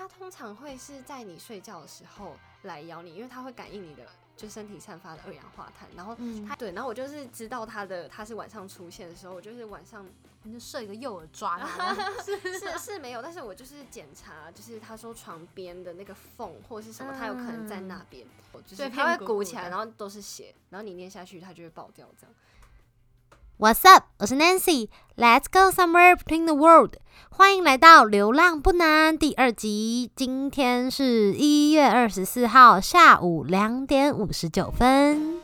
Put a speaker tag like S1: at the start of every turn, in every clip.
S1: 它通常会是在你睡觉的时候来咬你，因为它会感应你的就身体散发的二氧化碳，然后
S2: 嗯。
S1: 它对，然后我就是知道它的它是晚上出现的时候，我就是晚上
S2: 你就设一个诱饵抓它，
S1: 是是没有，但是我就是检查，就是他说床边的那个缝或者是什么，它有可能在那边，就是
S2: 对
S1: 它会
S2: 鼓
S1: 起来，然后都是血，然后你捏下去它就会爆掉这样。
S2: What's up？我是 Nancy，Let's go somewhere between the world。欢迎来到《流浪不难》第二集。今天是一月二十四号下午两点五十九分。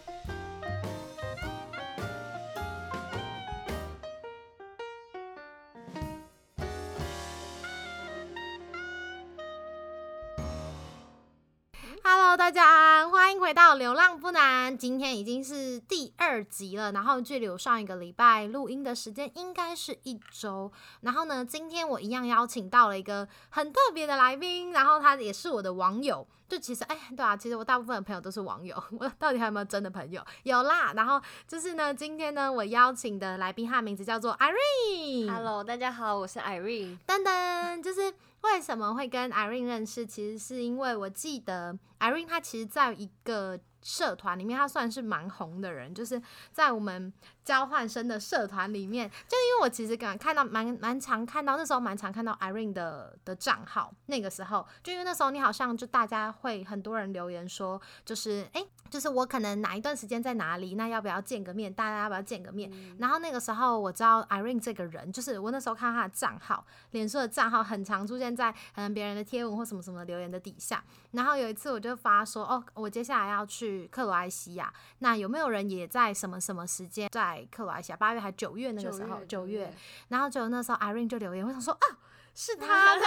S2: Hello，大家，迎回到《流浪不难》。今天已经是第二集了，然后距离我上一个礼拜录音的时间应该是一周。然后呢，今天我一样邀请到了一个很特别的来宾，然后他也是我的网友。就其实，哎，对啊，其实我大部分的朋友都是网友，我到底还有没有真的朋友？有啦。然后就是呢，今天呢，我邀请的来宾，他的名字叫做 Irene。
S1: Hello，大家好，我是 Irene。
S2: 噔噔，就是为什么会跟 Irene 认识？其实是因为我记得 Irene 她其实在一个社团里面，他算是蛮红的人，就是在我们交换生的社团里面，就因为我其实敢看到蛮蛮常看到，那时候蛮常看到 Irene 的的账号，那个时候就因为那时候你好像就大家会很多人留言说，就是哎、诶就是我可能哪一段时间在哪里，那要不要见个面？大家要不要见个面？然后那个时候我知道 Irene 这个人，就是我那时候看她的账号，脸书的账号很常出现在可能别人的贴文或什么什么留言的底下。然后有一次我就发说，哦，我接下来要去克罗埃西亚，那有没有人也在什么什么时间在克罗埃西亚？八月还九月那个时候，九月。然后就那时候 Irene 就留言，我想说啊，是 他的。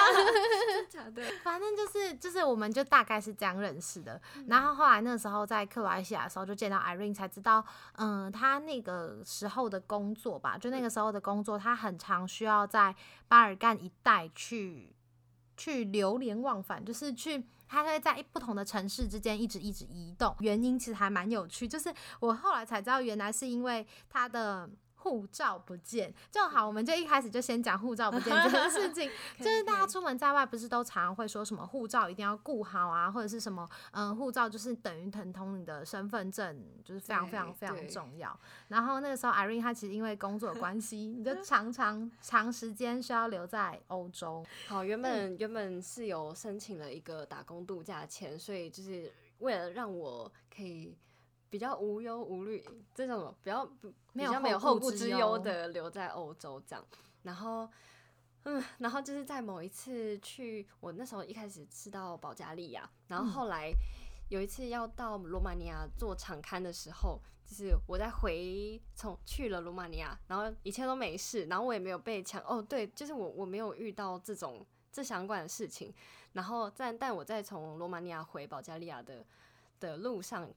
S1: 假的？
S2: 反正就是就是，我们就大概是这样认识的。然后后来那时候在克罗埃西亚的时候，就见到 Irene，才知道，嗯，他那个时候的工作吧，就那个时候的工作，他很常需要在巴尔干一带去去流连忘返，就是去。它会在不同的城市之间一直一直移动，原因其实还蛮有趣，就是我后来才知道，原来是因为它的护照不见。就好，我们就一开始就先讲护照不见这件事情，就是大家出门在外，不是都常常会说什么护照一定要顾好啊，或者是什么，嗯，护照就是等于等同你的身份证，就是非常非常非常重要。然后那个时候，Irene 她其实因为工作的关系，你就常常长时间需要留在欧洲。
S1: 好，原本原本是有申请了一个打工度假签，所以就是为了让我可以比较无忧无虑，这种比较
S2: 没有
S1: 比较没有
S2: 后顾之
S1: 忧
S2: 忧
S1: 的留在欧洲这样，然后。嗯，然后就是在某一次去，我那时候一开始是到保加利亚，然后后来有一次要到罗马尼亚做场刊的时候，就是我在回从去了罗马尼亚，然后一切都没事，然后我也没有被抢。哦，对，就是我我没有遇到这种这相关的事情。然后但但我在从罗马尼亚回保加利亚的的路上，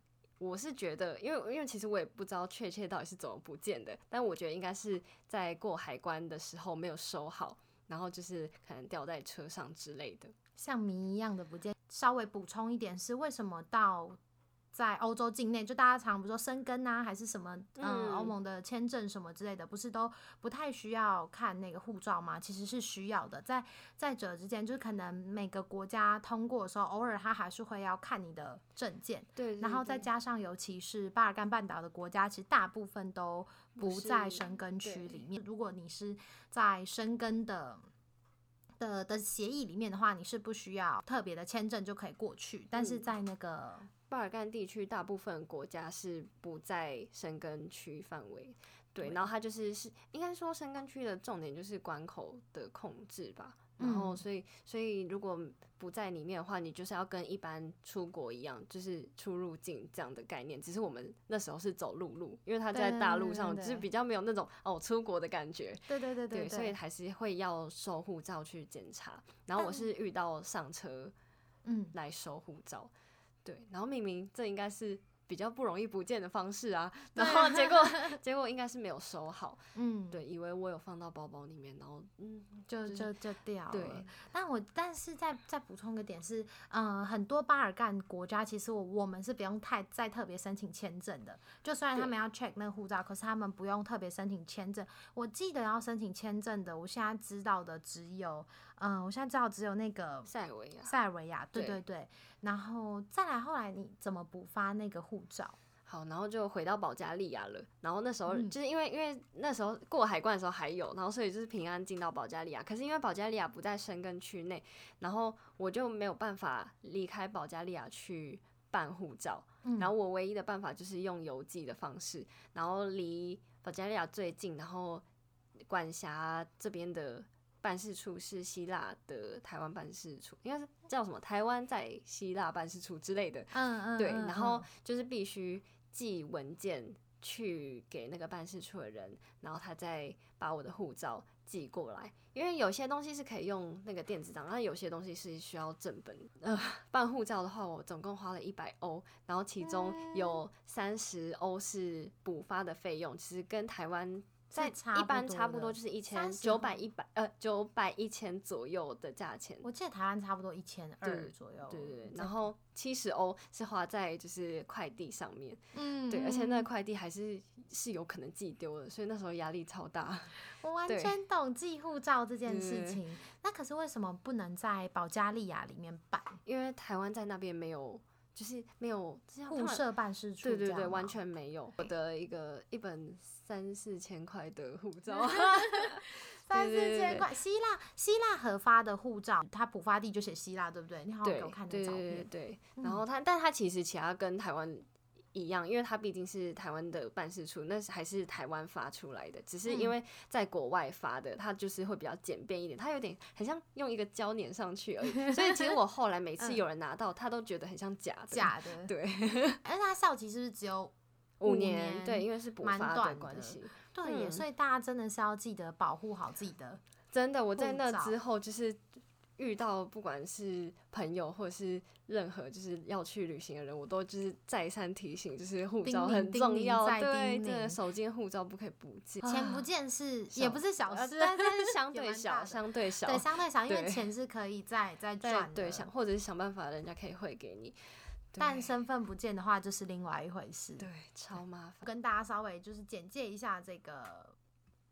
S1: 我是觉得，因为因为其实我也不知道确切到底是怎么不见的，但我觉得应该是在过海关的时候没有收好，然后就是可能掉在车上之类的。
S2: 像谜一样的不见。稍微补充一点是，为什么到在欧洲境内，就大家常比如说生根啊，还是什么，嗯，
S1: 嗯
S2: 欧盟的签证什么之类的，不是都不太需要看那个护照吗？其实是需要的。在在者之间，就是可能每个国家通过的时候，偶尔他还是会要看你的证件，
S1: 对
S2: 然后再加上，尤其是巴尔干半岛的国家，其实大部分都不在生根区里面。如果你是在生根的的的协议里面的话，你是不需要特别的签证就可以过去。但是
S1: 嗯
S2: 在那个
S1: 巴尔干地区大部分国家是不在申根区范围，对，然后它就是是应该说申根区的重点就是关口的控制吧，然后
S2: 嗯。
S1: 所以所以如果不在里面的话，你就是要跟一般出国一样，就是出入境这样的概念，只是我们那时候是走陆路，因为它在大陆上就是比较没有那种哦出国的感觉，
S2: 对对对
S1: 对，所以还是会要收护照去检查，然后我是遇到上车。
S2: 嗯，
S1: 来收护照，对，然后明明这应该是比较不容易不见的方式啊，然后结果结果应该是没有收好，
S2: 嗯，
S1: 对，以为我有放到包包里面，然后嗯，
S2: 就
S1: 就
S2: 就就掉了。
S1: 对，
S2: 但我但是再再补充个点是，嗯、很多巴尔干国家其实我我们是不用太再特别申请签证的。就虽然他们要 check 那个护照，可是他们不用特别申请签证。我记得要申请签证的，我现在知道的只有嗯，我现在知道只有那个
S1: 塞尔维亚。
S2: 塞尔维亚，对
S1: 对
S2: 对对，然后再来后来你怎么补发那个护照？
S1: 好，然后就回到保加利亚了。然后那时候
S2: 嗯
S1: 就是因为因为那时候过海关的时候还有，然后所以就是平安进到保加利亚。可是因为保加利亚不在申根区内，然后我就没有办法离开保加利亚去办护照。
S2: 嗯
S1: 然后我唯一的办法就是用邮寄的方式，然后离保加利亚最近，然后管辖这边的办事处是希腊的台湾办事处，应该是叫什么台湾在希腊办事处之类的。
S2: 嗯嗯，
S1: 对，
S2: 嗯
S1: 然后
S2: 嗯
S1: 就是必须寄文件去给那个办事处的人，然后他再把我的护照寄过来。因为有些东西是可以用那个电子档，那有些东西是需要正本。呃，办护照的话，我总共花了一百欧，然后其中
S2: 嗯
S1: 有三十欧是补发的费用，其实跟台湾。在
S2: 差
S1: 一般差不多就是一千九百一百呃九百一千左右的价钱，
S2: 我记得台湾差不多一千二左右，
S1: 对对对，然后七十欧是花在就是快递上面，
S2: 嗯，
S1: 对，而且那快递还是是有可能寄丢的，所以那时候压力超大。
S2: 我完全懂寄护照这件事情。那可是为什么不能在保加利亚里面办
S1: 因为台湾在那边没有，就是没有
S2: 互设办事处？
S1: 对对对，完全没有。我的一个一本三四千块的护照，
S2: 三四千块。希腊希腊核发的护照，它补发地就写希腊，对不对？你好给我看那照片。
S1: 对对对。
S2: 嗯
S1: 然后它，但它其实其他跟台湾。一样，因为它毕竟是台湾的办事处，那是还是台湾发出来的，只是因
S2: 嗯
S1: 为在国外发的，它就是会比较简便一点，它有点很像用一个胶粘上去而已，所以其实我后来每次
S2: 嗯
S1: 有人拿到，他都觉得很像假的。
S2: 假的，
S1: 对，
S2: 而且它效期是不是只有
S1: 五
S2: 年
S1: 年，对，因为是补
S2: 蛮
S1: 发
S2: 的
S1: 关系。
S2: 对所以大家真的是要记得保护好自己的。
S1: 真的，我在那之后就是遇到不管是朋友或者是任何就是要去旅行的人，我都就是再三提醒，就是护照很重要，
S2: 再
S1: 对，
S2: 叮
S1: 真的
S2: 咛
S1: 手机护照不可以不见，
S2: 钱不
S1: 啊
S2: 见是也不是小
S1: 呃
S2: 事，
S1: 但是 相对小，相对小，
S2: 对，相对小，因为钱是可以再 再
S1: 对
S2: 赚的。
S1: 对想或者是想办法人家可以汇给你，
S2: 但身份不见的话，就是另外一回事。
S1: 对超麻烦。
S2: 跟大家稍微就是简介一下这个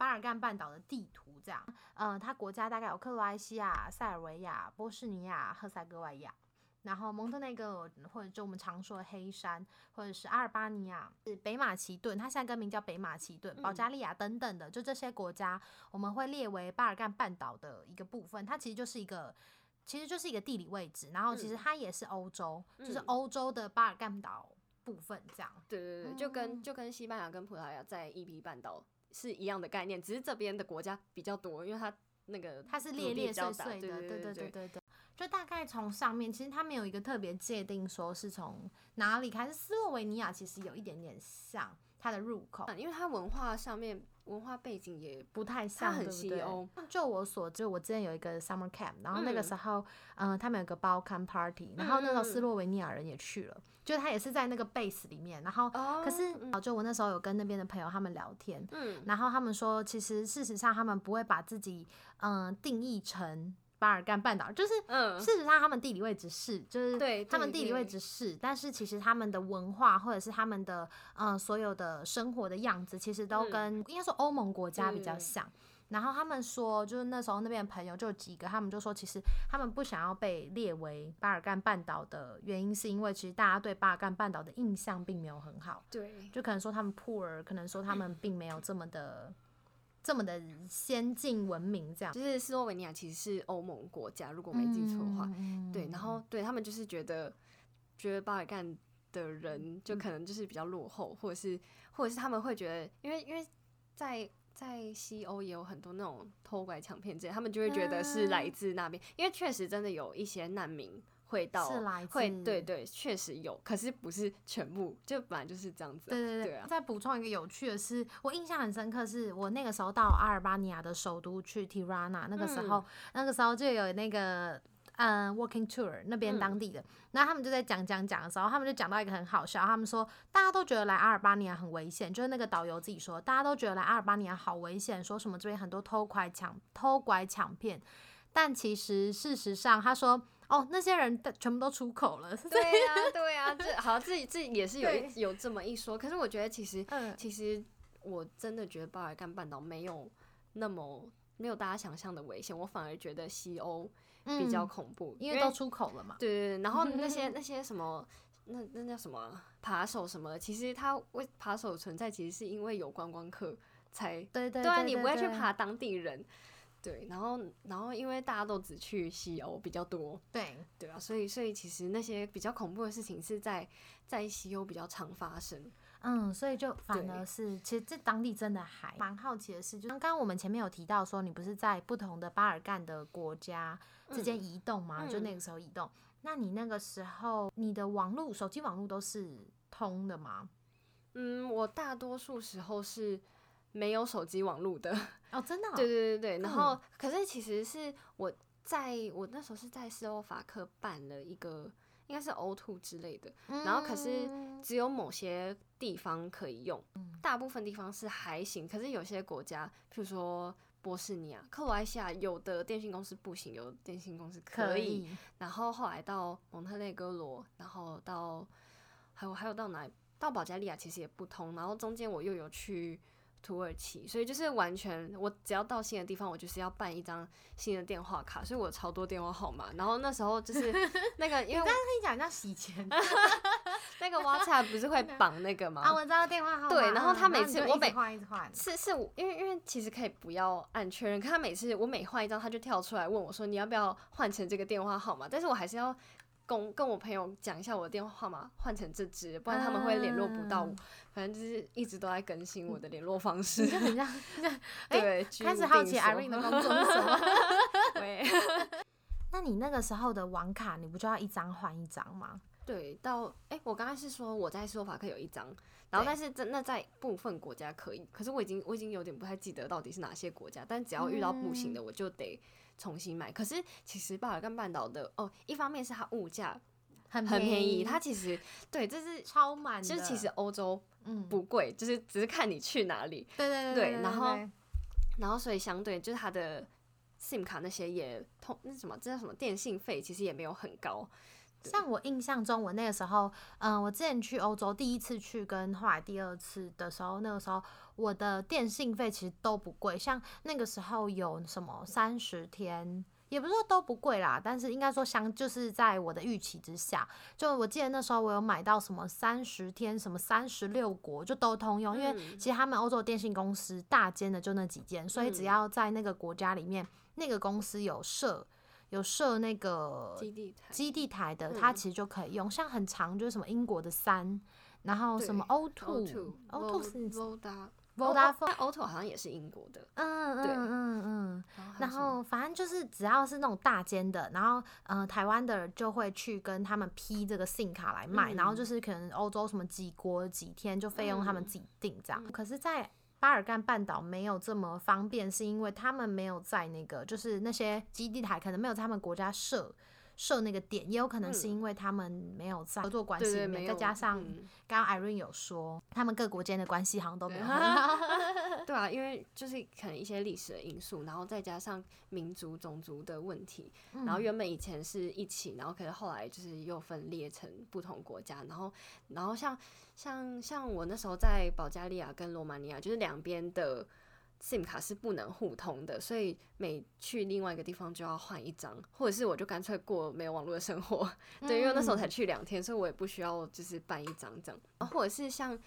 S2: 巴尔干半岛的地图，这样，呃，它国家大概有克罗埃西亚、塞尔维亚、波士尼亚、赫塞哥维亚。然后蒙特内哥罗或者就我们常说的黑山，或者是阿尔巴尼亚、是北马其顿，它现在更名叫北马其顿、保加利亚等等的，就这些国家，我们会列为巴尔干半岛的一个部分。它其实就是一个，其实就是一个地理位置。然后其实
S1: 嗯
S2: 它也是欧洲，就是
S1: 嗯
S2: 欧洲的巴尔干岛部分这样。
S1: 对对对，就跟
S2: 嗯
S1: 就跟西班牙跟葡萄牙在伊比半岛是一样的概念，只是这边的国家比较多，因为它那个
S2: 它是
S1: 土
S2: 裂裂碎碎的，
S1: 对
S2: 对对
S1: 对
S2: 对对对。就大概从上面，其实它没有一个特别界定说是从哪里开始。斯洛维尼亚其实有一点点像它的入口，
S1: 因为它文化上面文化背景也
S2: 不太像，
S1: 西欧。
S2: 就我所知，我之前有一个 summer camp，然后那个
S1: 嗯。
S2: 时候，嗯、他们有个 Balkan party，然后那时候斯洛维尼亚人也去了，就是他也是在那个 base 里面，然后
S1: 哦。
S2: 可是
S1: 嗯
S2: 就我那时候有跟那边的朋友他们聊天，
S1: 嗯。
S2: 然后他们说，其实事实上他们不会把自己嗯、定义成巴尔干半岛，就是
S1: 嗯，
S2: 事实上他们地理位置是，就是
S1: 对
S2: 他们地理位置是，但是其实他们的文化或者是他们的嗯、呃所有的生活的样子，其实都
S1: 嗯。
S2: 跟、应该说欧盟国家比较
S1: 嗯。
S2: 像。然后他们说，就是那时候那边的朋友就有几个，他们就说，其实他们不想要被列为巴尔干半岛的原因，是因为其实大家对巴尔干半岛的印象并没有很好。
S1: 对，
S2: 就可能说他们 poor，可能说他们并没有这么的这么的先进文明这样。
S1: 就是斯洛文尼亚其实是欧盟国家，如果没记错的话，
S2: 嗯
S1: 对，然后对他们就是觉得觉得巴尔干的人就可能就是比较落后，或者是或者是他们会觉得，因为因为在在西欧也有很多那种偷拐抢骗之类，他们就会觉得是来
S2: 嗯
S1: 自那边，因为确实真的有一些难民会到，
S2: 是来自
S1: 会对对，确实有，可是不是全部，就本来就是这样子啊、
S2: 对对
S1: 对啊
S2: 再补充一个有趣的是，我印象很深刻，是我那个时候到阿尔巴尼亚的首都去 Tirana，那个时候、那个时候就有那个。嗯 walking tour 那边
S1: 嗯
S2: 当地的，然后他们就在讲讲讲的时候，他们就讲到一个很好笑，他们说大家都觉得来阿尔巴尼亚很危险，就是那个导游自己说，大家都觉得来阿尔巴尼亚好危险，说什么这边很多偷拐抢偷拐抢骗，但其实事实上他说，哦，那些人的全部都出口了，
S1: 对呀、对呀、这好，自己自己也是有一有这么一说，可是我觉得其实
S2: 嗯，
S1: 其实我真的觉得巴尔干半岛没有那么没有大家想象的危险，我反而觉得西欧比较
S2: 嗯
S1: 恐怖，
S2: 因为都出口了嘛。
S1: 对对对，然后那些 那些什么，那那叫什么啊扒手什么的，其实他为扒手存在，其实是因为有观光客才
S2: 对对
S1: 对啊，你不会去
S2: 对
S1: 爬当地人，对，然后然后因为大家都只去西欧比较多，
S2: 对，
S1: 对啊，所以所以其实那些比较恐怖的事情是在在西欧比较常发生，
S2: 嗯，所以就反而是，其实这当地真的还蛮好奇的是，就刚刚我们前面有提到说，你不是在不同的巴尔干的国家之间移动吗？就那
S1: 嗯
S2: 个时候移动，那你那个时候你的网络、手机网络都是通的吗？
S1: 嗯，我大多数时候是没有手机网络的，
S2: 哦，真的哦、
S1: 对对对对，然
S2: 嗯
S1: 后、可是其实是我在我那时候是在斯洛伐克办了一个应该是 O two 之类的，然后可是
S2: 嗯
S1: 只有某些地方可以用，大部分地方是还行，可是有些国家，譬如说波士尼亚、克罗埃西亚，有的电信公司不行，有的电信公司可
S2: 可
S1: 以。
S2: 以，
S1: 然后后来到蒙特内哥罗，然后到还有还有到哪里？到保加利亚其实也不通，然后中间我又有去土耳其，所以就是完全我只要到新的地方，我就是要办一张新的电话卡，所以我有超多电话号码。然后那时候就是 那个，因为我
S2: 跟你讲叫洗钱
S1: 那个 WhatsApp 不是会绑那个吗？
S2: 啊，我知道电话号码，
S1: 对然后他
S2: 嗯
S1: 每次我每
S2: 换一直换，
S1: 是是我，因为因为其实可以不要按确认，可他每次我每换一张，他就跳出来问我说你要不要换成这个电话号码，但是我还是要跟跟我朋友讲一下我的电话号码换成这支，不然他们会联络不到反正就是一直都在更新我的联络方式
S2: 你。就很像
S1: 对，居
S2: 开始好奇 Irene 的工作是什么。
S1: 对
S2: 那你那个时候的网卡，你不就要一张换一张吗？
S1: 对，到哎、我刚刚是说我在斯洛伐克有一张，然后但是真那在部分国家可以，可是我已经我已经有点不太记得到底是哪些国家，但只要遇到不行
S2: 嗯
S1: 的，我就得重新买。可是其实巴尔干半岛的哦，一方面是它物价
S2: 很
S1: 很便宜，它其实 对，这是
S2: 超满的。
S1: 就是其实欧洲
S2: 嗯，
S1: 不贵，就是只是看你去哪里，
S2: 对对
S1: 对
S2: 对
S1: 然后然后所以相对就是它的 SIM 卡那些也通那什么这叫什么电信费其实也没有很高，对
S2: 像我印象中，我那个时候，嗯、我之前去欧洲第一次去，跟后来第二次的时候，那个时候我的电信费其实都不贵，像那个时候有什么三十天。也不是说都不贵啦，但是应该说相就是在我的预期之下。就我记得那时候我有买到什么三十天、什么三十六国就都通用，因为
S1: 嗯
S2: 其实他们欧洲的电信公司大间的就那几间，所以只
S1: 嗯
S2: 要在那个国家里面，那个公司有设有设那个
S1: 基地台
S2: 基地台的，它
S1: 嗯
S2: 其实就可以用。像很长就是什么英国的三，然后什么
S1: 对
S2: O two
S1: two
S2: O two 是
S1: Voda Vodafone，O two 好像也是英国的，
S2: 嗯嗯
S1: 对
S2: 嗯嗯。然
S1: 然后
S2: 反正就是只要是那种大间的，然后嗯、呃台湾的人就会去跟他们批这个信卡来卖，然后就
S1: 嗯
S2: 是可能欧洲什么几国几天就费用他们
S1: 嗯
S2: 自己定这样。可是，在巴尔干半岛没有这么方便，是因为他们没有在那个就是那些基地台可能没有在他们国家设。设那个点，也有可能是因为他们没有在合作关系
S1: 没有
S2: 再加上
S1: 嗯
S2: 刚刚 Irene 有说，他们各国间的关系好像都没有。
S1: 对啊，因为就是可能一些历史的因素，然后再加上民族、种族的问题，然后原本以前是一起，然后可是后来就是又分裂成不同国家，然后然后像像像我那时候在保加利亚跟罗马尼亚，就是两边的 SIM 卡是不能互通的，所以每去另外一个地方就要换一张，或者是我就干脆过没有网络的生活，对，因为那时候才去两天，所以我也不需要就是办一张这样，或者是像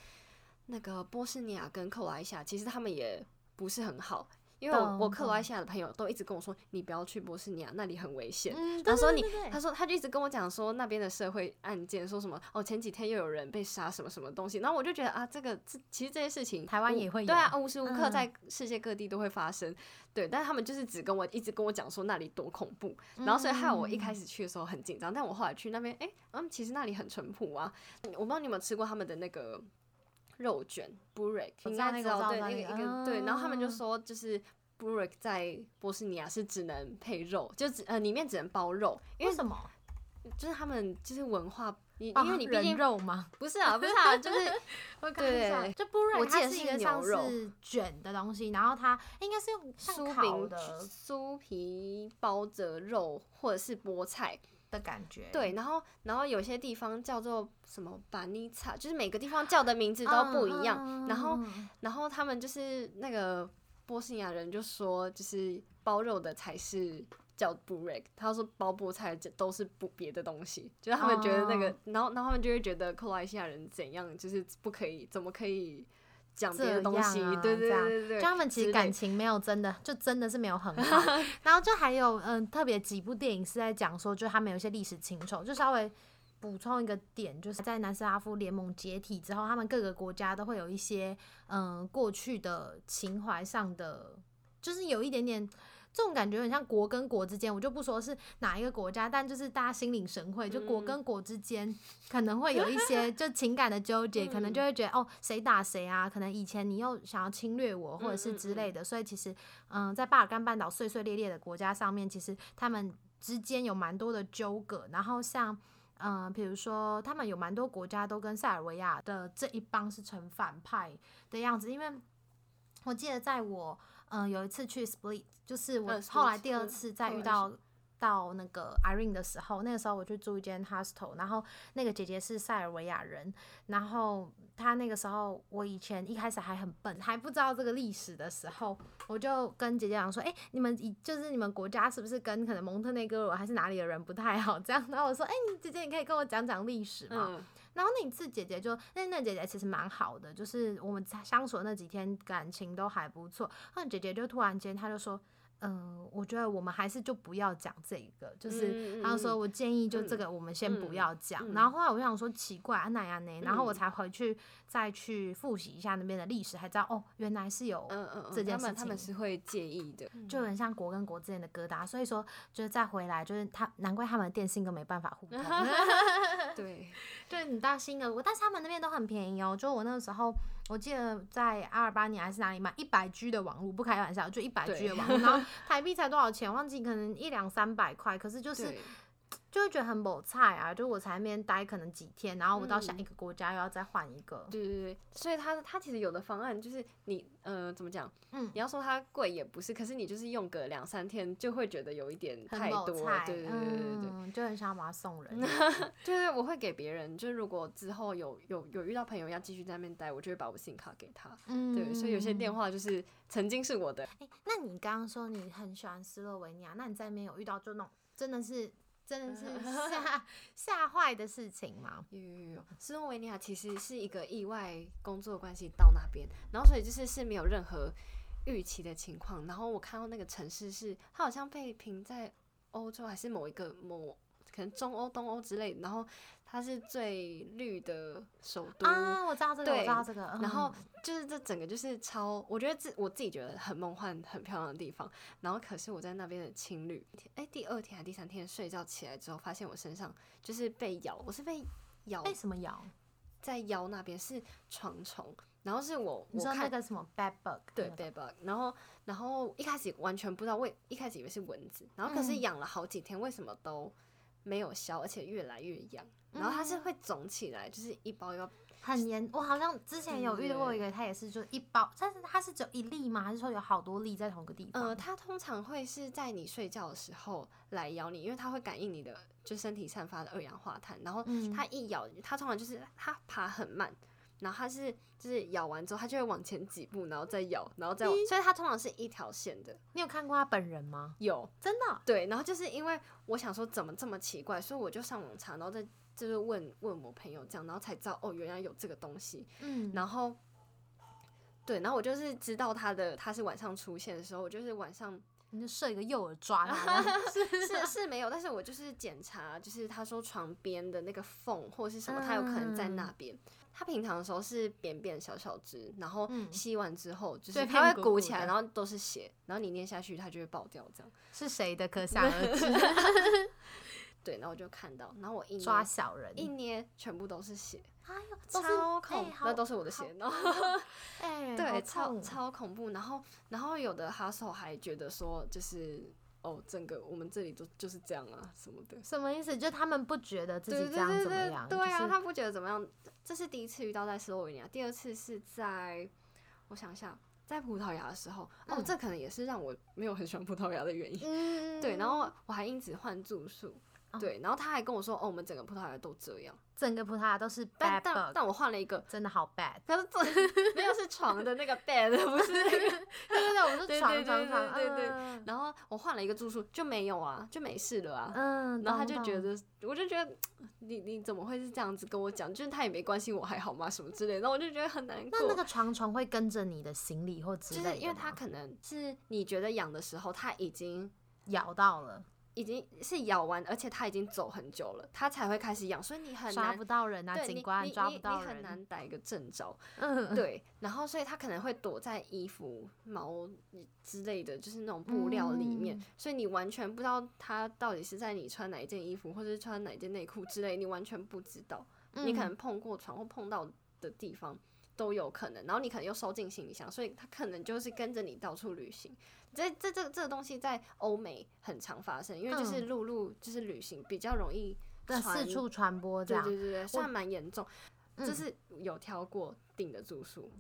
S1: 那个波斯尼亚跟克罗埃西亚，其实他们也不是很好。因为我我克罗埃西亚的朋友都一直跟我说，你不要去波斯尼亚，那里很危险。
S2: 嗯，
S1: 他说你他说他就一直跟我讲说那边的社会案件，说什么哦前几天又有人被杀什么什么东西，然后我就觉得啊这个这其实这些事情
S2: 台湾也会
S1: 对啊无时无刻
S2: 嗯
S1: 在世界各地都会发生，对，但是他们就是只跟我一直跟我讲说那里多恐怖，然后所以害我一开
S2: 嗯
S1: 始去的时候很紧张，但我后来去那边哎、嗯其实那里很淳朴啊，我不知道你有没有吃过他们的那个。肉卷 burek
S2: 我知道
S1: 应该知
S2: 道
S1: 道对那个一
S2: 个
S1: 个对，然后他们就
S2: 嗯
S1: 说就是 burek 在波斯尼亚是只能配肉，就只呃里面只能包肉，因为
S2: 为什么？
S1: 就是他们就是文化，你
S2: 哦
S1: 因为你毕
S2: 人
S1: 竟
S2: 肉吗？
S1: 不是啊，不是啊，就是
S2: 我看
S1: 对
S2: 一下就不然
S1: 我记得是
S2: 它是一个像是卷的东西，然后它应该是用
S1: 酥
S2: 烤
S1: 饼
S2: 的
S1: 酥皮包着肉或者是菠菜，
S2: 的感觉。
S1: 对，然后然后有些地方叫做什么巴尼茶，就是每个地方叫的名字都不一样，
S2: 嗯
S1: 然后然后他们就是那个波西尼亚人就说，就是包肉的才是叫 burek，他说包菠菜这都是不别的东西，就是他们觉得那个，然后然后他们就会觉得克罗埃西亚人怎样，就是不可以，怎么可以讲别的东西？
S2: 啊
S1: 对对对对，
S2: 就他们其实感情没有真的，就真的是没有很好。然后就还有嗯，特别几部电影是在讲说，就他们有一些历史情仇，就稍微补充一个点，就是在南斯拉夫联盟解体之后，他们各个国家都会有一些嗯过去的情怀上的，就是有一点点。这种感觉很像国跟国之间，我就不说是哪一个国家，但就是大家心领神会，就国
S1: 嗯。
S2: 跟国之间可能会有一些就情感的纠结，可能就会觉得哦谁打谁啊，可能以前你又想要侵略我或者是之类的，所以其实嗯，在巴尔干半岛碎碎裂裂的国家上面，其实他们之间有蛮多的纠葛，然后像。嗯，比如说，他们有蛮多国家都跟塞尔维亚的这一帮是成反派的样子，因为我记得在我嗯有一次去 Split，就是我
S1: 嗯
S2: 后来第二
S1: 嗯
S2: 次再遇到到那个 Irene 的时候，那个时候我去住一间 hostel，然后那个姐姐是塞尔维亚人，然后她那个时候我以前一开始还很笨，还不知道这个历史的时候，我就跟姐姐讲说，哎、你们以就是你们国家是不是跟可能蒙特内哥罗还是哪里的人不太好？这样，然后我说，哎、你姐姐你可以跟我讲讲历史吗？
S1: 嗯
S2: 然后那一次姐姐就那那姐姐其实蛮好的，就是我们相处的那几天感情都还不错。那姐姐就突然间她就说，嗯，我觉得我们还是就不要讲这个，就是
S1: 嗯
S2: 她就说
S1: 嗯
S2: 我建议就这
S1: 嗯
S2: 个我们先不
S1: 嗯
S2: 要讲。
S1: 嗯
S2: 然后后来我就想说奇怪啊那样呢，然后我
S1: 嗯
S2: 才回去再去复习一下那边的历史，还知道哦原来是有。
S1: 嗯嗯嗯，
S2: 这件事
S1: 他们他们
S2: 情
S1: 是会介意的，
S2: 就很像国跟国之间的疙瘩，所以说就是再回来，就是他难怪他们的电信都没办法互通。
S1: 对，
S2: 对你到新的国，但是他们那边都很便宜哦。就我那个时候，我记得在阿尔巴尼亚还是哪里买一百 G 的网络，不开玩笑，就一百 G 的网络，然后台币才多少钱？忘记可能一两三百块，可是就是
S1: 对
S2: 就会觉得很某菜啊。就我才那边待可能几天，然后我到下
S1: 嗯
S2: 一个国家又要再换一个。
S1: 对对对，所以它它其实有的方案就是你呃怎么讲，
S2: 嗯
S1: 你要说它贵也不是，可是你就是用个两三天就会觉得有一点太多，对对对对对
S2: 就很想把它送人。
S1: 就是我会给别人，就是如果之后有有有遇到朋友要继续在那边待，我就会把我 SIM 卡给他。
S2: 嗯，
S1: 对，所以有些电话就是曾经是我的，
S2: 诶那你刚刚说你很喜欢斯洛维尼亚，那你在那边有遇到就那种真的是真的是吓 吓坏的事情吗？
S1: 有有有，斯洛维尼亚其实是一个意外工作关系到那边，然后所以就是是没有任何预期的情况。然后我看到那个城市是，它好像被评在欧洲还是某一个某可能中欧、东欧之类，然后它是最绿的首都。
S2: 啊，我知道这个，我知
S1: 对
S2: 道这个。
S1: 然后
S2: 嗯
S1: 就是这整个就是超，我觉得自我自己觉得很梦幻、很漂亮的地方。然后可是我在那边的青旅，哎、第二天还第三天睡觉起来之后，发现我身上就是被咬，我是被咬
S2: 被什么咬？
S1: 在腰那边是床虫，然后是我
S2: 你说那个什么 bad bug？
S1: 对 bed bug，然后然后一开始完全不知道，为一开始以为是蚊子，然后可是
S2: 嗯
S1: 养了好几天，为什么都没有消，而且越来越痒，然后它是
S2: 嗯
S1: 会肿起来，就是一包一包，
S2: 很严。我好像之前有遇到过一个，它也是就一包，但是它是只有一粒吗？还是说有好多粒在同个地方？
S1: 呃，它通常会是在你睡觉的时候来咬你，因为它会感应你的就身体散发的二氧化碳，然后
S2: 嗯
S1: 它一咬，它通常就是它爬很慢，然后它是就是咬完之后，它就会往前几步，然后再咬，然后再往，所以它通常是一条线的。
S2: 你有看过它本人吗？
S1: 有
S2: 真的？
S1: 对，然后就是因为我想说怎么这么奇怪，所以我就上网查，然后再就是问问我朋友这样，然后才知道哦，原来有这个东西。
S2: 嗯，
S1: 然后对，然后我就是知道他的他是晚上出现的时候，我就是晚上
S2: 你就设一个诱饵抓它。
S1: 是是没有，但是我就是检查，就是他说床边的那个缝或是什么，他有可能在那
S2: 嗯
S1: 边。它平常的时候是扁扁小小只，然后
S2: 嗯
S1: 吸完之后就是
S2: 对
S1: 它会
S2: 鼓
S1: 起来，
S2: 的
S1: 然后都是血，然后你捏下去它就会爆掉这样。
S2: 是谁的？可想而知。
S1: 对，然后我就看到，然后我一捏
S2: 抓小人。
S1: 一捏全部都是血，
S2: 哎呦，都是
S1: 超恐，那都是我的血，然后
S2: 哎，好
S1: 对，超超恐怖。然后然后有的哈手还觉得说，就是哦，整个我们这里都就是这样啊什么的。
S2: 什么意思？就他们不觉得自己这样怎么样？
S1: 对啊，
S2: 就是
S1: 他不觉得怎么样。这是第一次遇到在斯洛文尼亚，第二次是在我想一下，在葡萄牙的时候。哦，
S2: 嗯
S1: 这可能也是让我没有很喜欢葡萄牙的原因。
S2: 嗯，
S1: 对，然后我还因此换住宿，对，然后他还跟我说，哦，我们整个葡萄牙都这样，
S2: 整个葡萄牙都是 bad
S1: 但
S2: bug，
S1: 但我换了一个，
S2: 真的好 bad。
S1: 可是这没有是床的那个 bed，不是那个。
S2: 对对对，我是床
S1: 对对对
S2: 床床，
S1: 对对
S2: 嗯
S1: 然后我换了一个住宿就没有啊，就没事了啊。
S2: 嗯，
S1: 然后他就觉得，我就觉得你你怎么会是这样子跟我讲？就是他也没关心我还好吗？什么之类的，然后我就觉得很难过。
S2: 那那个床床会跟着你的行李或之类的
S1: 就是因为他可能是你觉得痒的时候，他已经
S2: 咬到了，
S1: 已经是咬完，而且它已经走很久了，它才会开始痒，所以你很难
S2: 抓不到人啊，警官抓不到
S1: 你很。难逮一个正着。
S2: 嗯，
S1: 对，然后所以它可能会躲在衣服、毛之类的，就是那种布料里面，
S2: 嗯
S1: 所以你完全不知道它到底是在你穿哪一件衣服，或者是穿哪一件内裤之类，你完全不知道。你可
S2: 嗯
S1: 能碰过床或碰到的地方都有可能，然后你可能又收进行李箱，所以他可能就是跟着你到处旅行。这这这这个东西在欧美很常发生，因为就是
S2: 嗯
S1: 陆路就是旅行比较容易
S2: 四处传播这样，
S1: 对对对对，算蛮严重。
S2: 嗯
S1: 就是有挑过订的住宿，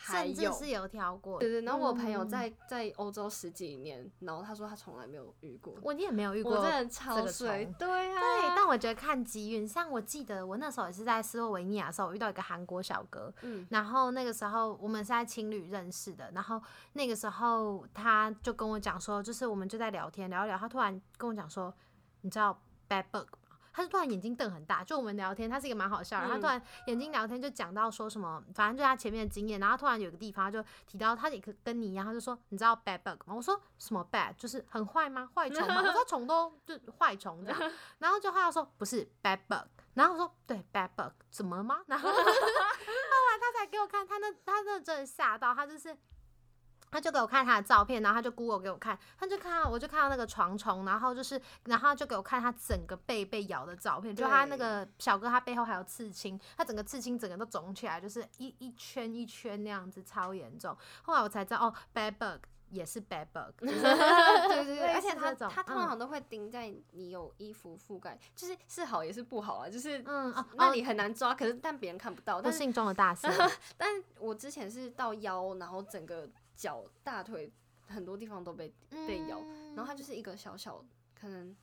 S1: 还
S2: 甚至
S1: 有
S2: 是有挑过。
S1: 对对，然后我朋友
S2: 嗯
S1: 在在欧洲十几年，然后他说他从来没有遇过，
S2: 我也没有遇过
S1: 我真的超
S2: 个
S1: 衰，
S2: 虫
S1: 对
S2: 对，
S1: 啊，
S2: 但我觉得看机运，像我记得我那时候也是在斯洛维尼亚的时候，我遇到一个韩国小哥，
S1: 嗯
S2: 然后那个时候我们是在青旅认识的，然后那个时候他就跟我讲说，就是我们就在聊天聊一聊，他突然跟我讲说，你知道 bad bug 吗？他就突然眼睛瞪很大，就我们聊天，他是一个蛮好笑的，他
S1: 嗯
S2: 突然眼睛聊天就讲到说什么，反正就他前面的经验，然后突然有个地方他就提到他也跟跟你一样，他就说你知道 bad bug 吗？我说什么 bad 就是很坏吗？坏虫吗？我说虫都就坏虫这样，然后就他就说不是 bad bug，然后我说对 bad bug 怎么了吗？然后 后来他才给我看，他那他那真的吓到，他就是。他就给我看他的照片，然后他就 Google 给我看，他就看到我就看到那个床虫，然后就是，然后就给我看他整个背被咬的照片，就他那个小哥他背后还有刺青，他整个刺青整个都肿起来，就是一一圈一圈那样子，超严重。后来我才知道，哦，bad bug 也是 bad bug，就是
S1: 对对对，而且他他通
S2: 嗯
S1: 常都会盯在你有衣服覆盖，就是是好也是不好啊，就是
S2: 嗯哦哦
S1: 那你很难抓，可是但别人看不到，
S2: 不
S1: 但是
S2: 幸中的大幸。
S1: 但我之前是到腰，然后整个脚、大腿很多地方都被被咬，然后它就是一个小小可能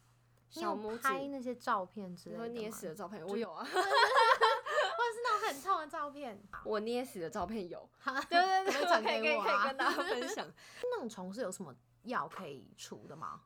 S1: 小拇指，
S2: 拍那些照片之类的捏
S1: 死的照片，我有啊，
S2: 或者是那种很痛的照片，
S1: 我捏死的照片有，
S2: 好。
S1: 对对对，
S2: 可以
S1: 可以可以跟大家分享。
S2: 那种虫是有什么药可以除的吗？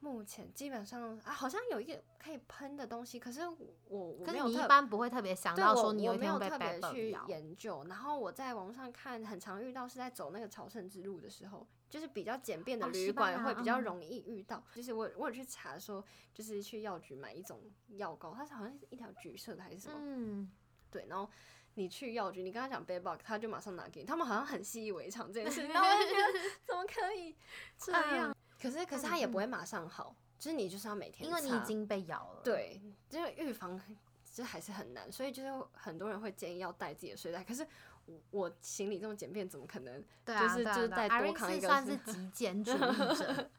S1: 目前基本上啊，好像有一个可以喷的东西，可是我我
S2: 可是你一般不会特别想到说你有
S1: 我没有
S2: 一天会被
S1: 特别
S2: bad bug
S1: 去。研究，然后我在网上看，很常遇到是在走那个朝圣之路的时候，就是比较简便的
S2: 哦
S1: 旅馆会比较
S2: 嗯
S1: 容易遇到。就是我我有去查说，就是去药局买一种药膏，它是好像是一条橘色的还是什么，
S2: 嗯，
S1: 对，然后。你去药局，你跟他讲 bed bug，他就马上拿给你。他们好像很习以为常这件事，然后我就觉得 怎么可以这样？可是可是它也不会马上好，就是你就是要每天
S2: 因为你已
S1: 擦
S2: 经被咬了。，
S1: 对，就是预防，就还是很难，所以就是很多人会建议要带自己的睡袋。可是我我行李这么简便，怎么可能？
S2: 对啊，
S1: 就是就是再
S2: 对啊对啊
S1: 多
S2: Irene
S1: 扛一个是
S2: 是算是极简主义者。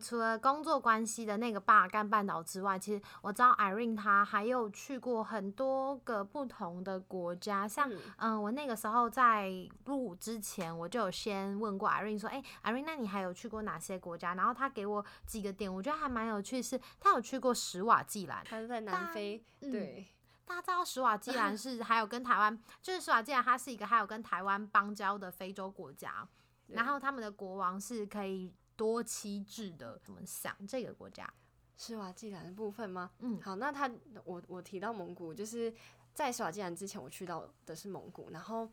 S2: 除了工作关系的那个巴尔干半岛之外，其实我知道 Irene 她还有去过很多个不同的国家，像
S1: 嗯
S2: 嗯，我那个时候在入伍之前，我就有先问过 Irene 说，哎、i r e n e 那你还有去过哪些国家？然后她给我几个点，我觉得还蛮有趣是，她有去过史瓦济兰。
S1: 他是在南非，
S2: 嗯
S1: 对，
S2: 大家知道史瓦济兰 是还有跟台湾，就是史瓦济兰它是一个还有跟台湾邦交的非洲国家，然后他们的国王是可以多妻制的。怎么想这个国家？
S1: 施瓦季兰的部分吗？
S2: 嗯
S1: 好，那他我我提到蒙古，就是在施瓦季兰之前，我去到的是蒙古，然后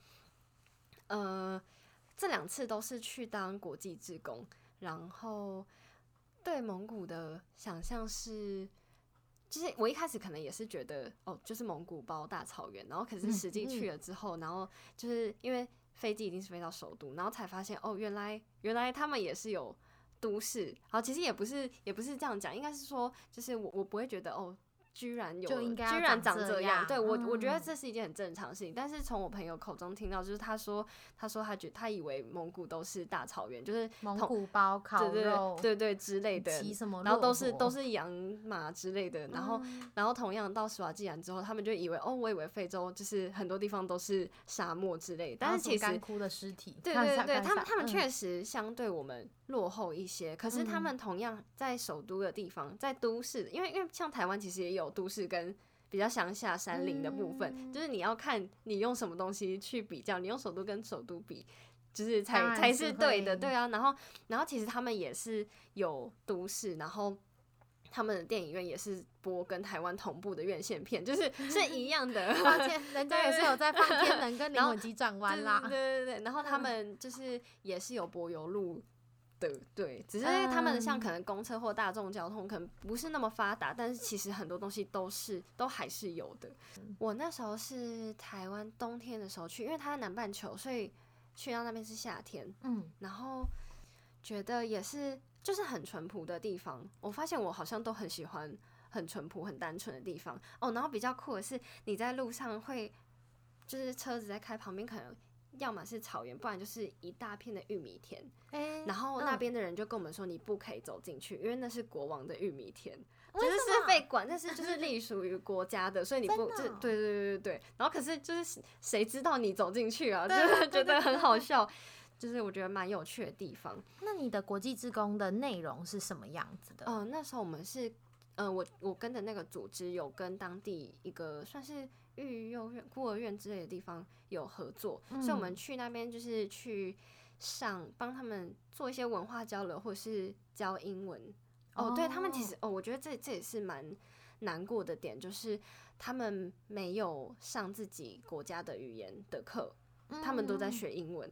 S1: 呃这两次都是去当国际志工，然后对蒙古的想象是。就是我一开始可能也是觉得哦，就是蒙古包大草原，然后可是实际
S2: 嗯
S1: 去了之后，然后就是因为飞机已经是飞到首都，然后才发现哦，原来原来他们也是有都市，好，其实也不是也不是这样讲，应该是说，就是我我不会觉得哦，居然有
S2: 就应该
S1: 居然
S2: 长这
S1: 样，对我我觉得
S2: 嗯
S1: 这是一件很正常的事情，但是从我朋友口中听到，就是他说他说他觉他以为蒙古都是大草原，就是
S2: 蒙古包、烤
S1: 对对
S2: 肉、
S1: 对对对之类的，然后都是都是羊马之类的，然后
S2: 嗯
S1: 然后同样到斯瓦季兰之后，他们就以为哦，我以为非洲就是很多地方都是沙漠之类，
S2: 然后什么
S1: 但是其实
S2: 干枯的尸体，
S1: 对对对，他们他们
S2: 嗯
S1: 确实相对我们落后一些。可是他们同样在首都的地方，在都市，因为因为像台湾其实也有都市跟比较乡下山林的部分，就是你要看你用什么东西去比较，你用首都跟首都比。就是才才是对的，对啊，然后然后其实他们也是有都市，然后他们的电影院也是播跟台湾同步的院线片，就是是一样的。
S2: 抱歉，人家也是有在放《天能》跟 《灵魂急转弯》啦。
S1: 对对对，然后他们就是也是有柏油路的，对，只是他们像可能公车或大众交通可能不是那么发达，但是其实很多东西都是都还是有的。我那时候是台湾冬天的时候去，因为它在南半球，所以。去到那边是夏天，嗯，然后觉得也是就是很淳朴的地方。我发现我好像都很喜欢很淳朴、很单纯的地方哦。然后比较酷的是，你在路上会就是车子在开，旁边可能要么是草原，不然就是一大片的玉米田。然后那边的人就跟我们说，你不可以走进去，因为那是国王的玉米田。就是是被管，但是就是隶属于国家的，所以你不就对对对对对。然后可是就是谁知道你走进去啊？就是觉得很好笑，就是我觉得蛮有趣的地方。
S2: 那你的国际职工的内容是什么样子的？
S1: 嗯，那时候我们是，嗯，我我跟的那个组织有跟当地一个算是育幼院、孤儿院之类的地方有合作，所以我们去那边就是去上帮他们做一些文化交流，或者是教英文。哦，对他们其实哦，我觉得这这也是蛮难过的点，就是他们没有上自己国家的语言的课，他们都在学英文。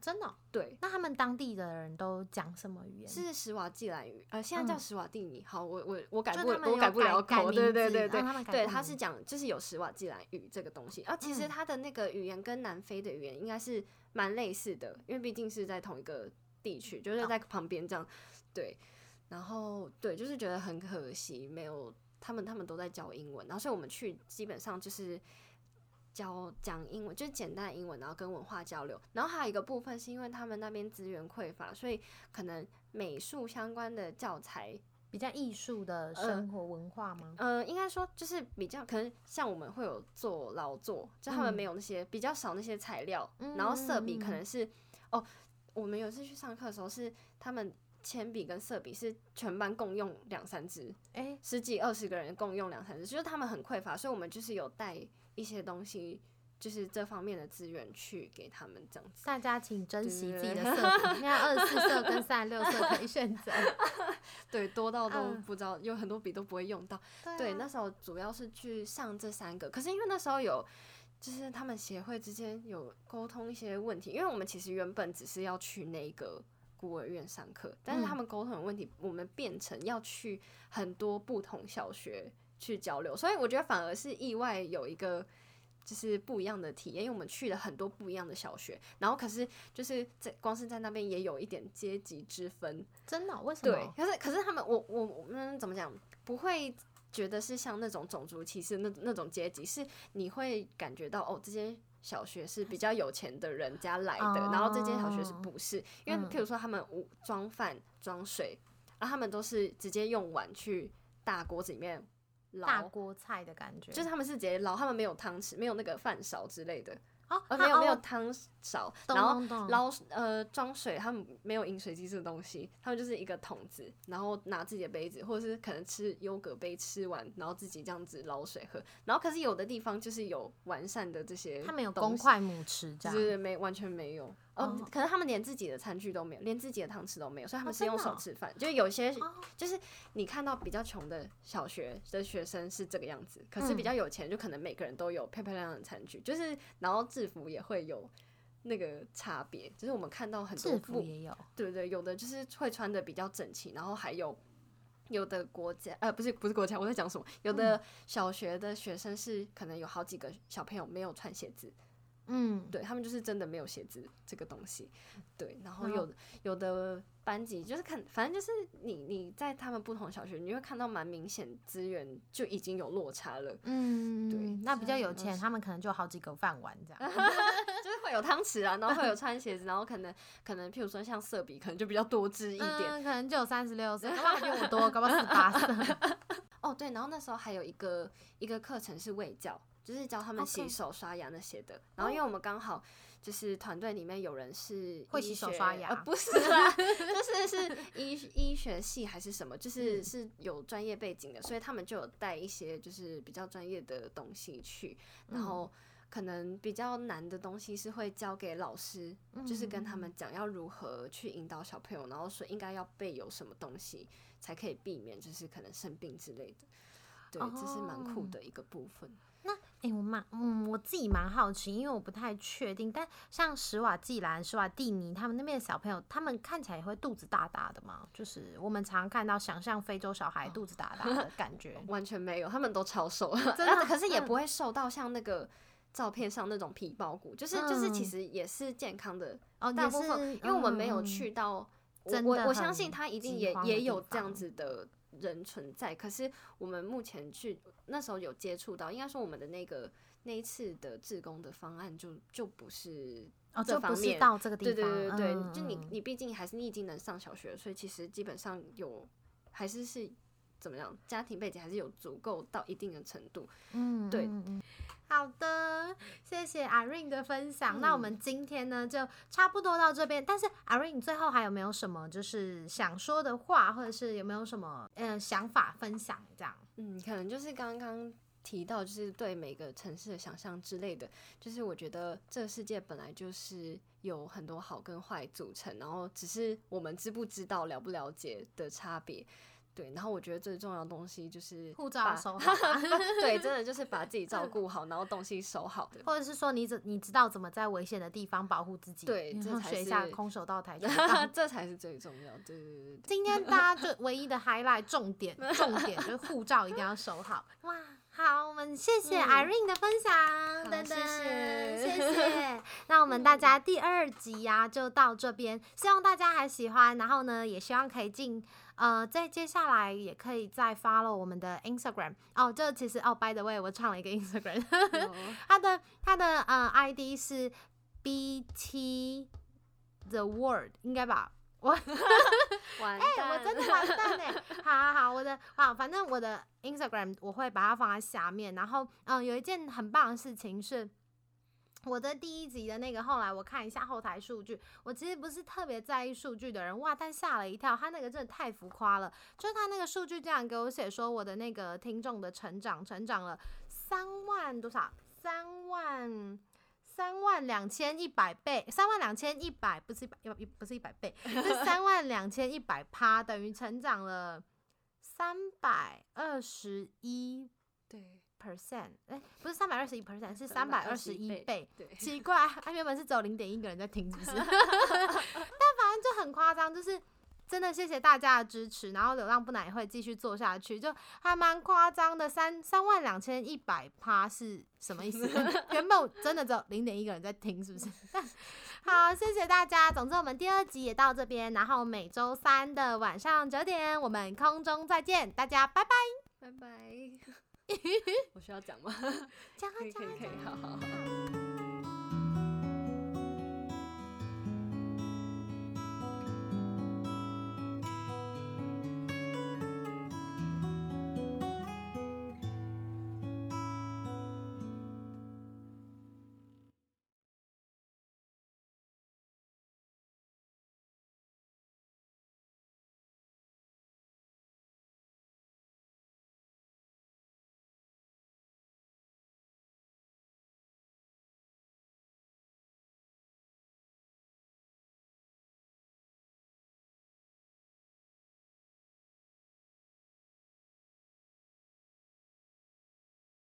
S2: 真的？
S1: 对。
S2: 那他们当地的人都讲什么语言？
S1: 是史瓦济兰语，呃，现在叫史瓦蒂尼。好，我我我改不我改不了口，对对对对对，他是讲就是有史瓦济兰语这个东西，啊，其实他的那个语言跟南非的语言应该是蛮类似的，因为毕竟是在同一个地区，就是在旁边这样，对。然后对，就是觉得很可惜，没有他们，他们都在教英文，然后所以我们去基本上就是教讲英文，就是简单的英文，然后跟文化交流。然后还有一个部分是因为他们那边资源匮乏，所以可能美术相关的教材
S2: 比较艺术的生活文化吗？
S1: 呃，应该说就是比较可能像我们会有做劳作，就他们没有那些比较少那些材料，然后色笔可能是哦，我们有次去上课的时候是他们。铅笔跟色笔是全班共用两三支，哎，十几二十个人共用两三支，就是他们很匮乏，所以我们就是有带一些东西，就是这方面的资源去给他们这样子。
S2: 大家请珍惜自己的色笔，现在二十四色跟三十六色可以选择。
S1: 对，多到都不知道，有很多笔都不会用到。对，那时候主要是去上这三个，可是因为那时候有，就是他们协会之间有沟通一些问题，因为我们其实原本只是要去那个。孤儿院上课，但是他们沟通的问题，我们变成要去很多不同小学去交流，所以我觉得反而是意外有一个就是不一样的体验，因为我们去了很多不一样的小学，然后可是就是在光是在那边也有一点阶级之分，
S2: 真的？为什么？
S1: 对，可是可是他们，我我我们怎么讲？不会觉得是像那种种族歧视那那种阶级，是你会感觉到哦，这间。小学是比较有钱的人家来的，然后这间小学是不是？因为譬如说他们装饭装水，然后，他们都是直接用碗去大锅子里面捞
S2: 大锅菜的感觉，
S1: 就是他们是直接捞，他们没有汤匙，没有那个饭勺之类的。哦，没有没有汤勺，然后捞呃装水，他们没有饮水机这个东西，他们就是一个桶子，然后拿自己的杯子，或者是可能吃优格杯吃完，然后自己这样子捞水喝。然后可是有的地方就是有完善的这些，
S2: 他们有公筷母匙这样，
S1: 是没完全没有。哦，可能他们连自己的餐具都没有，连自己的汤匙都没有，所以他们是用手吃饭。就有些，就是你看到比较穷的小学的学生是这个样子，可是比较有钱，就可能每个人都有漂漂亮亮的餐具，就是然后制服也会有那个差别。就是我们看到很多
S2: 制服也有，
S1: 对对，有的就是会穿的比较整齐，然后还有有的国家，呃，不是不是国家，我在讲什么？有的小学的学生是可能有好几个小朋友没有穿鞋子。嗯，对他们就是真的没有鞋子这个东西，对，然后有有的班级就是看，反正就是你你在他们不同小学，你会看到蛮明显资源就已经有落差了。嗯，对，
S2: 那比较有钱，他们可能就好几个饭碗这样，
S1: 就是会有汤匙啊，然后会有穿鞋子，然后可能可能譬如说像色笔，可能就比较多支一点，
S2: 可能就有三十六色，搞不好比我多，搞不好十八色。
S1: 哦，对，然后那时候还有一个一个课程是卫教。就是教他们洗手、刷牙那些的。然后因为我们刚好就是团队里面有人是
S2: 会洗手刷牙
S1: 呃，不是啦，就是 是医医学系还是什么，就是
S2: 嗯
S1: 是有专业背景的，所以他们就有带一些就是比较专业的东西去，然
S2: 嗯
S1: 后。可能比较难的东西是会交给老师，就是跟他们讲要如何去引导小朋友，然后说应该要备有什么东西才可以避免就是可能生病之类的。对，这是蛮酷
S2: 哦
S1: 的一个部分。
S2: 哎、我蛮嗯，我自己蛮好奇，因为我不太确定。但像史瓦济兰、史瓦蒂尼他们那边的小朋友，他们看起来也会肚子大大的嘛？就是我们常看到想象非洲小孩肚子大大的感觉。
S1: 完全没有，他们都超瘦，
S2: 真的
S1: 可是也
S2: 嗯
S1: 不会瘦到像那个照片上那种皮包骨，就是就是其
S2: 嗯
S1: 实也是健康的
S2: 哦，
S1: 大部分，因为我们没有
S2: 嗯
S1: 去到，我我我相信他一定也也有这样子的人存在，可是我们目前去那时候有接触到，应该说我们的那个那一次的自工的方案就就不是
S2: 哦，
S1: 这
S2: 就不是
S1: 方面
S2: 到这个地
S1: 对
S2: 方，
S1: 对对对，
S2: 嗯
S1: 就你
S2: 嗯
S1: 你毕竟还是你已经能上小学，所以其实基本上有还是是怎么样，家庭背景还是有足够到一定的程度。
S2: 嗯，
S1: 对
S2: 好的，谢谢 Irene 的分享。那我
S1: 嗯
S2: 们今天呢就差不多到这边。但是 Irene 最后还有没有什么就是想说的话，或者是有没有什么呃想法分享？这样，
S1: 嗯，可能就是刚刚提到，就是对每个城市的想象之类的，就是我觉得这个世界本来就是有很多好跟坏组成，然后只是我们知不知道、了不了解的差别。对，然后我觉得最重要的东西就是
S2: 护照
S1: 把
S2: 收好 吧
S1: 对，真的就是把自己照顾好，然后东西收好。
S2: 或者是说你怎你知道怎么在危险的地方保护自己？
S1: 对
S2: 然
S1: 这才
S2: 后学一下
S1: 是
S2: 空手道、台拳道。
S1: 这才是最重要。对对对对
S2: 今天大家就唯一的 highlight 重点重点就是护照一定要收好。哇，好，我们谢谢
S1: 嗯
S2: Irene 的分享，
S1: 好
S2: 等等，
S1: 谢
S2: 谢
S1: 谢
S2: 谢。那我们大家第二集呀、就到这边，希望大家还喜欢，然后呢，也希望可以进。呃，在接下来也可以再 follow 我们的 Instagram 哦，这其实哦，by the way，我创了一个 Instagram，
S1: 有
S2: 它的它的呃 ID 是 BT the world，应该吧？我
S1: 完
S2: 哎、
S1: 蛋，
S2: 我真的完蛋哎！好好好，我的好，反正我的 Instagram 我会把它放在下面。然后，嗯，有一件很棒的事情是。我的第一集的那个，后来我看一下后台数据，我其实不是特别在意数据的人，哇，但吓了一跳，他那个真的太浮夸了，就是他那个数据这样给我写说，我的那个听众的成长成长了三万多少？三万三万两千一百倍，三万两千一百不是一百一不是一百倍，是 三万两千一百趴，等于成长了三百二十一
S1: 对
S2: percent，哎，不是三百二十一 percent，是三百二十一
S1: 321
S2: 倍。
S1: 对，
S2: 奇怪，他原本是只有零点一个人在听，是不是？但反正就很夸张，就是真的谢谢大家的支持，然后流浪不奶也会继续做下去，就还蛮夸张的，三三万两千一百趴是什么意思？原本真的只有零点一个人在听，是不是？好，谢谢大家。总之，我们第二集也到这边，然后每周三的晚上九点，我们空中再见，大家拜拜。
S1: 拜拜。我需要讲吗？
S2: 讲啊
S1: 可以可以可以，
S2: 讲啊讲啊
S1: 好好好。